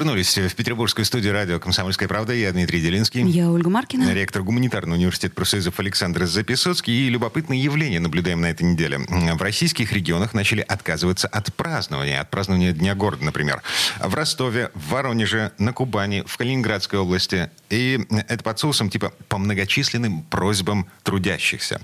Вернулись в петербургскую студию радио «Комсомольская правда». Я Дмитрий Делинский. Я Ольга Маркина. Ректор гуманитарного университета профсоюзов Александр Записоцкий. И любопытное явление наблюдаем на этой неделе. В российских регионах начали отказываться от празднования. От празднования Дня города, например. В Ростове, в Воронеже, на Кубани, в Калининградской области. И это под соусом типа по многочисленным просьбам трудящихся.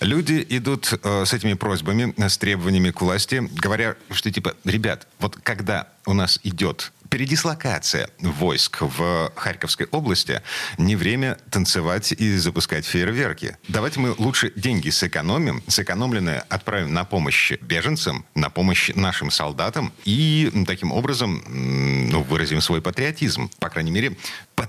Люди идут э, с этими просьбами, с требованиями к власти, говоря, что типа, ребят, вот когда у нас идет передислокация войск в Харьковской области, не время танцевать и запускать фейерверки. Давайте мы лучше деньги сэкономим, сэкономленные отправим на помощь беженцам, на помощь нашим солдатам и таким образом ну, выразим свой патриотизм. По крайней мере,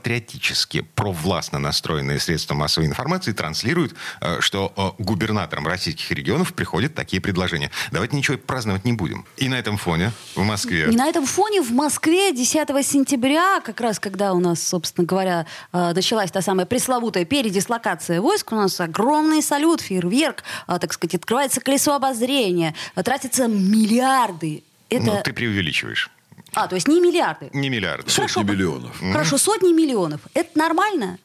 патриотически, провластно настроенные средства массовой информации транслируют, э, что э, губернаторам российских регионов приходят такие предложения. Давайте ничего праздновать не будем. И на этом фоне в Москве... И на этом фоне в Москве 10 сентября, как раз когда у нас, собственно говоря, э, началась та самая пресловутая передислокация войск, у нас огромный салют, фейерверк, так сказать, открывается колесо обозрения, тратятся миллиарды. Это... Ну, ты преувеличиваешь. А, то есть не миллиарды. Не миллиарды. Сотни Хорошо, миллионов. Хорошо, сотни миллионов. Это нормально?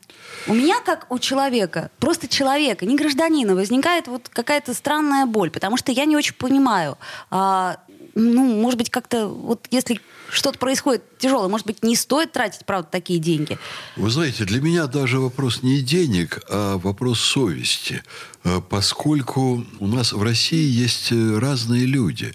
У меня, как у человека, просто человека, не гражданина, возникает вот какая-то странная боль, потому что я не очень понимаю, а, ну, может быть, как-то, вот если что-то происходит тяжелое, может быть, не стоит тратить, правда, такие деньги? Вы знаете, для меня даже вопрос не денег, а вопрос совести. А, поскольку у нас в России есть э, разные люди.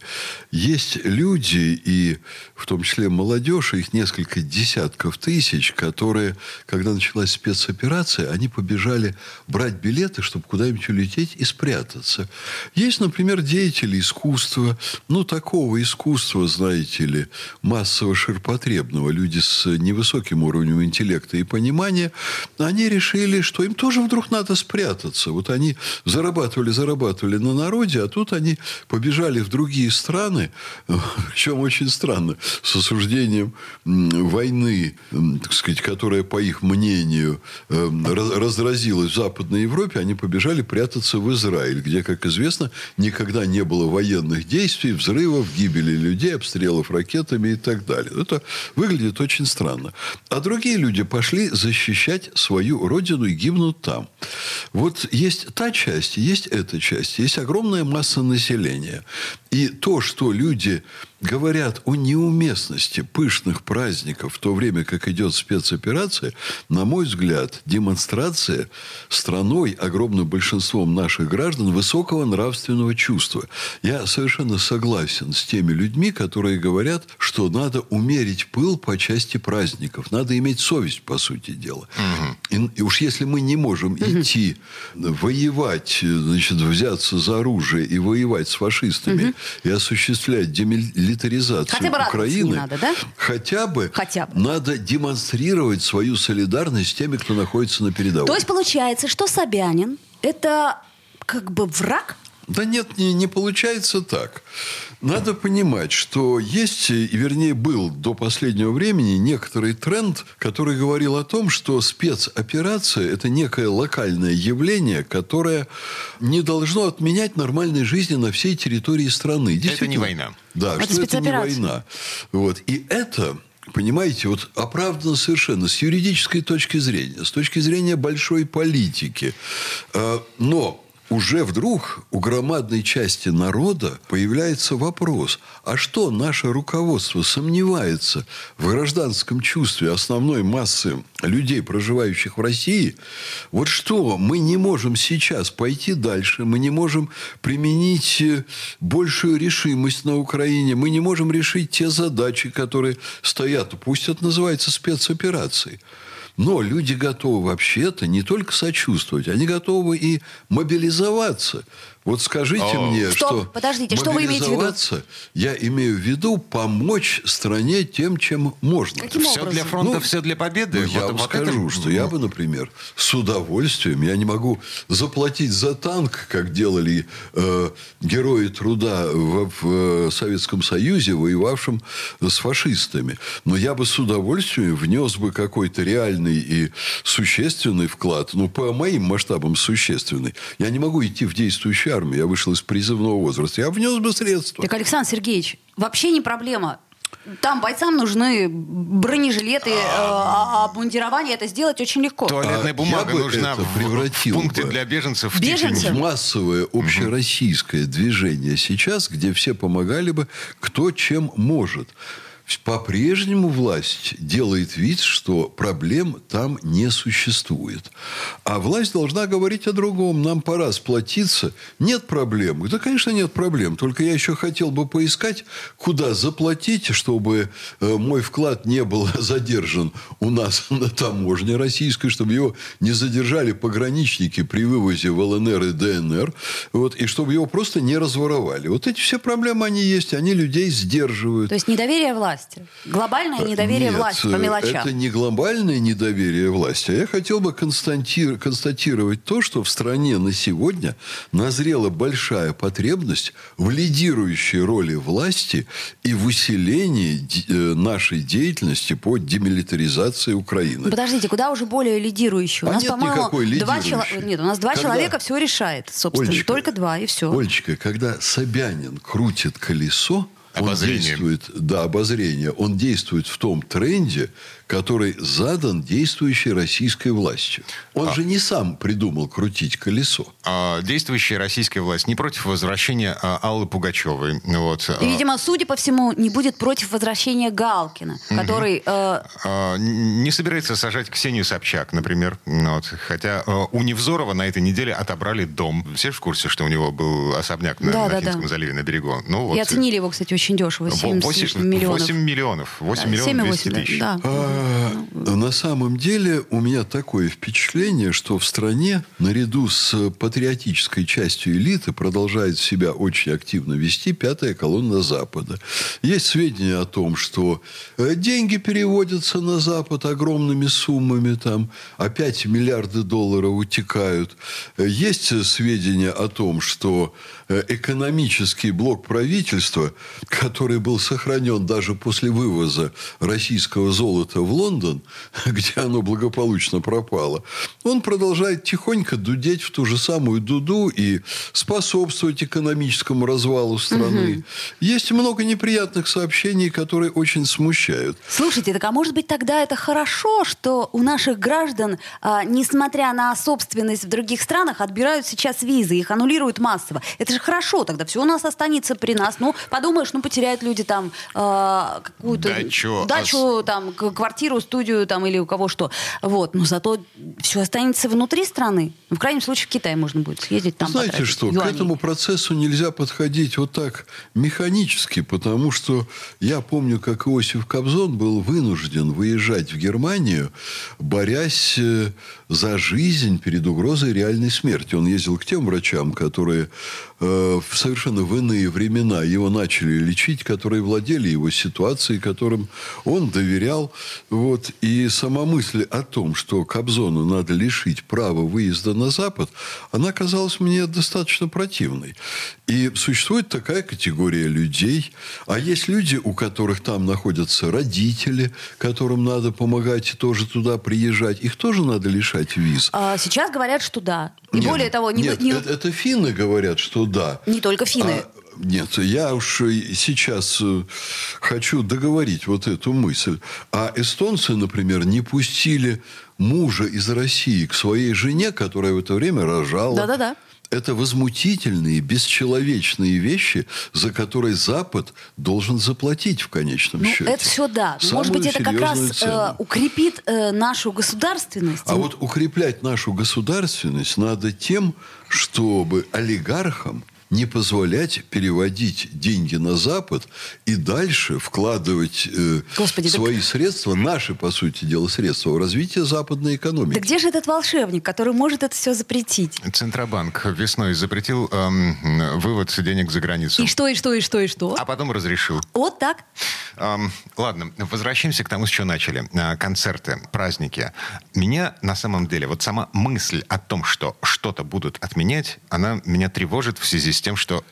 Есть люди, и в том числе молодежь, их несколько десятков тысяч, которые, когда началась спецоперация, они побежали брать билеты, чтобы куда-нибудь улететь и спрятаться. Есть, например, деятели искусства, ну, такого искусства, знаете ли, массово ширпотребного, люди с невысоким уровнем интеллекта и понимания, они решили, что им тоже вдруг надо спрятаться. Вот они зарабатывали, зарабатывали на народе, а тут они побежали в другие страны, причем очень странно, с осуждением войны, так сказать, которая, по их мнению, эм, разразилась в Западной Европе, они побежали прятаться в Израиль, где, как известно, никогда не было военных действий, взрывов, гибели людей, обстрелов ракетами и так далее. Это выглядит очень странно. А другие люди пошли защищать свою родину и гибнут там. Вот есть та часть, есть эта часть, есть огромная масса населения. И то, что люди говорят о неуместности пышных праздников в то время, как идет спецоперация, на мой взгляд, демонстрация страной, огромным большинством наших граждан, высокого нравственного чувства. Я совершенно согласен с теми людьми, которые говорят, что надо умерить пыл по части праздников. Надо иметь совесть, по сути дела. Угу. И, и уж если мы не можем угу. идти воевать, значит, взяться за оружие и воевать с фашистами угу. и осуществлять демилитаризацию милитаризацию хотя бы Украины, надо, да? хотя бы, хотя бы надо демонстрировать свою солидарность с теми, кто находится на передовой. То есть получается, что Собянин это как бы враг да нет, не, не получается так. Надо понимать, что есть, и вернее был до последнего времени некоторый тренд, который говорил о том, что спецоперация – это некое локальное явление, которое не должно отменять нормальной жизни на всей территории страны. Это не война. Да, это что это не война. Вот. И это понимаете, вот оправдано совершенно с юридической точки зрения, с точки зрения большой политики. А, но уже вдруг у громадной части народа появляется вопрос, а что наше руководство сомневается в гражданском чувстве основной массы людей, проживающих в России? Вот что, мы не можем сейчас пойти дальше, мы не можем применить э, большую решимость на Украине, мы не можем решить те задачи, которые стоят, пусть это называется спецоперацией. Но люди готовы вообще-то не только сочувствовать, они готовы и мобилизоваться. Вот скажите О. мне, Стоп, что подождите, что вы имеете в виду? Я имею в виду помочь стране тем, чем можно. Каким все образом? для фронта, ну, все для победы. Ну, вот, я вам вот скажу, это... что я бы, например, с удовольствием, я не могу заплатить за танк, как делали э, герои труда в, в Советском Союзе, воевавшим с фашистами. Но я бы с удовольствием внес бы какой-то реальный и существенный вклад, ну, по моим масштабам существенный. Я не могу идти в действующую армию. Я вышел из призывного возраста. Я внес бы средства. Так, Александр Сергеевич, вообще не проблема. Там бойцам нужны бронежилеты, э, а обмундирование это сделать очень легко. Туалетная а бумага нужна в, в пункте для беженцев. В Беженцев? Массовое общероссийское угу. движение сейчас, где все помогали бы кто чем может по-прежнему власть делает вид, что проблем там не существует. А власть должна говорить о другом. Нам пора сплотиться. Нет проблем. Да, конечно, нет проблем. Только я еще хотел бы поискать, куда заплатить, чтобы э, мой вклад не был задержан у нас на таможне российской, чтобы его не задержали пограничники при вывозе в ЛНР и ДНР, вот, и чтобы его просто не разворовали. Вот эти все проблемы, они есть, они людей сдерживают. То есть недоверие власти власти. Глобальное недоверие Нет, власти по мелочам. это не глобальное недоверие власти. А я хотел бы констатировать то, что в стране на сегодня назрела большая потребность в лидирующей роли власти и в усилении э, нашей деятельности по демилитаризации Украины. Подождите, куда уже более лидирующий? У а нас, нет по-моему, два чело... Нет, у нас два когда... человека все решает, собственно. Олечка, Только два, и все. Олечка, когда Собянин крутит колесо, обозрение. Он действует, да, обозрение. Он действует в том тренде, который задан действующей российской властью. Он а. же не сам придумал крутить колесо. А действующая российская власть не против возвращения а, Аллы Пугачевой. Вот. И, видимо, судя по всему, не будет против возвращения Галкина, который... Э... А, не собирается сажать Ксению Собчак, например. Вот. Хотя э, у Невзорова на этой неделе отобрали дом. Все в курсе, что у него был особняк на, да, на Финском да. заливе, на берегу. Ну, вот. И оценили его, кстати, очень дешево. 7 8, миллионов. 8 миллионов. 8 да, миллионов 200 тысяч. Да. А, на самом деле у меня такое впечатление, что в стране наряду с патриотической частью элиты продолжает себя очень активно вести пятая колонна Запада. Есть сведения о том, что э, деньги переводятся на Запад огромными суммами, там опять миллиарды долларов утекают. Есть сведения о том, что э, экономический блок правительства, который был сохранен даже после вывоза российского золота в Лондон, где оно благополучно пропало, он продолжает тихонько дудеть в ту же самую дуду и способствовать экономическому развалу страны. Угу. Есть много неприятных сообщений, которые очень смущают. Слушайте, так а может быть тогда это хорошо, что у наших граждан, а, несмотря на собственность в других странах, отбирают сейчас визы, их аннулируют массово. Это же хорошо, тогда все у нас останется при нас. Ну, подумаешь, ну, потеряют люди там а, какую-то дачу, дачу а... там, квартиру, студию там или у кого что. Вот. Но зато все останется внутри страны. Ну, в крайнем случае в Китай можно будет съездить там. Знаете что, юаней. к этому процессу нельзя подходить вот так механически, потому что я помню, как Иосиф Кобзон был вынужден выезжать в Германию, борясь э, за жизнь перед угрозой реальной смерти. Он ездил к тем врачам, которые э, в совершенно в иные времена его начали лечить, которые владели его ситуацией, которым он доверял. Вот. И сама мысль о том, что Кобзону надо лишить права выезда на Запад, она казалась мне достаточно противной. И существует такая категория людей. А есть люди, у которых там находятся родители, которым надо помогать и тоже туда приезжать. Их тоже надо лишать виз. А сейчас говорят, что да. И нет, более того... Не, нет, не... Это, это финны говорят, что да. Не только финны. А, нет, я уж сейчас э, хочу договорить вот эту мысль. А эстонцы, например, не пустили мужа из России к своей жене, которая в это время рожала. Да-да-да. Это возмутительные, бесчеловечные вещи, за которые Запад должен заплатить в конечном ну, счете. Это все да. Самую Может быть, это как раз э, укрепит э, нашу государственность. А вот укреплять нашу государственность надо тем, чтобы олигархам не позволять переводить деньги на Запад и дальше вкладывать э, Господи, свои так... средства, наши, по сути дела, средства в развитие западной экономики. Да где же этот волшебник, который может это все запретить? Центробанк весной запретил эм, вывод денег за границу. И что, и что, и что, и что? А потом разрешил. Вот так. Ладно, возвращаемся к тому, с чего начали. Э, концерты, праздники. Меня на самом деле, вот сама мысль о том, что что-то будут отменять, она меня тревожит в связи с тем, что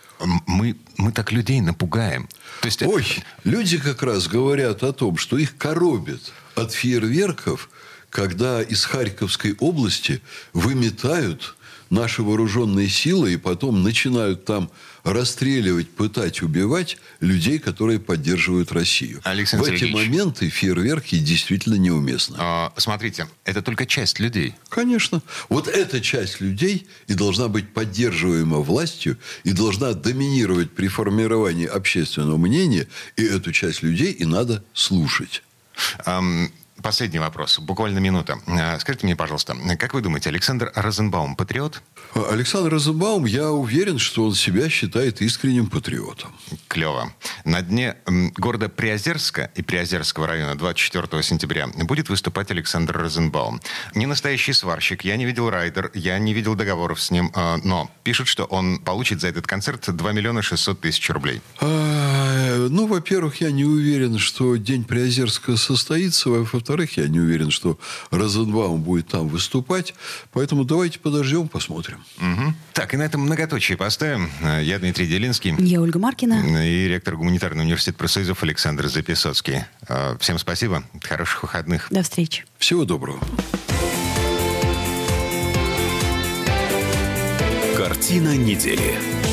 мы, мы так людей напугаем. То есть Ой, это... люди как раз говорят о том, что их коробит от фейерверков, когда из Харьковской области выметают наши вооруженные силы и потом начинают там расстреливать, пытать, убивать людей, которые поддерживают Россию. Александр В эти моменты фейерверки действительно неуместны. А, смотрите, это только часть людей. Конечно. Вот эта часть людей и должна быть поддерживаема властью, и должна доминировать при формировании общественного мнения, и эту часть людей и надо слушать. Um, последний вопрос, буквально минута. А, скажите мне, пожалуйста, как вы думаете, Александр Розенбаум патриот? Александр Розенбаум, я уверен, что он себя считает искренним патриотом. Клево. На дне города Приозерска и Приозерского района 24 сентября будет выступать Александр Розенбаум. Не настоящий сварщик, я не видел райдер, я не видел договоров с ним, а, но пишут, что он получит за этот концерт 2 миллиона 600 тысяч рублей. А, ну, во-первых, я не уверен, что День Приозерска состоится. Во-вторых, я не уверен, что Розенбаум будет там выступать. Поэтому давайте подождем, посмотрим. Угу. Так, и на этом многоточие поставим. Я Дмитрий Делинский. Я Ольга Маркина. И ректор гуманитарного университета профсоюзов Александр Записоцкий. А, всем спасибо. Хороших выходных. До встречи. Всего доброго. Картина недели.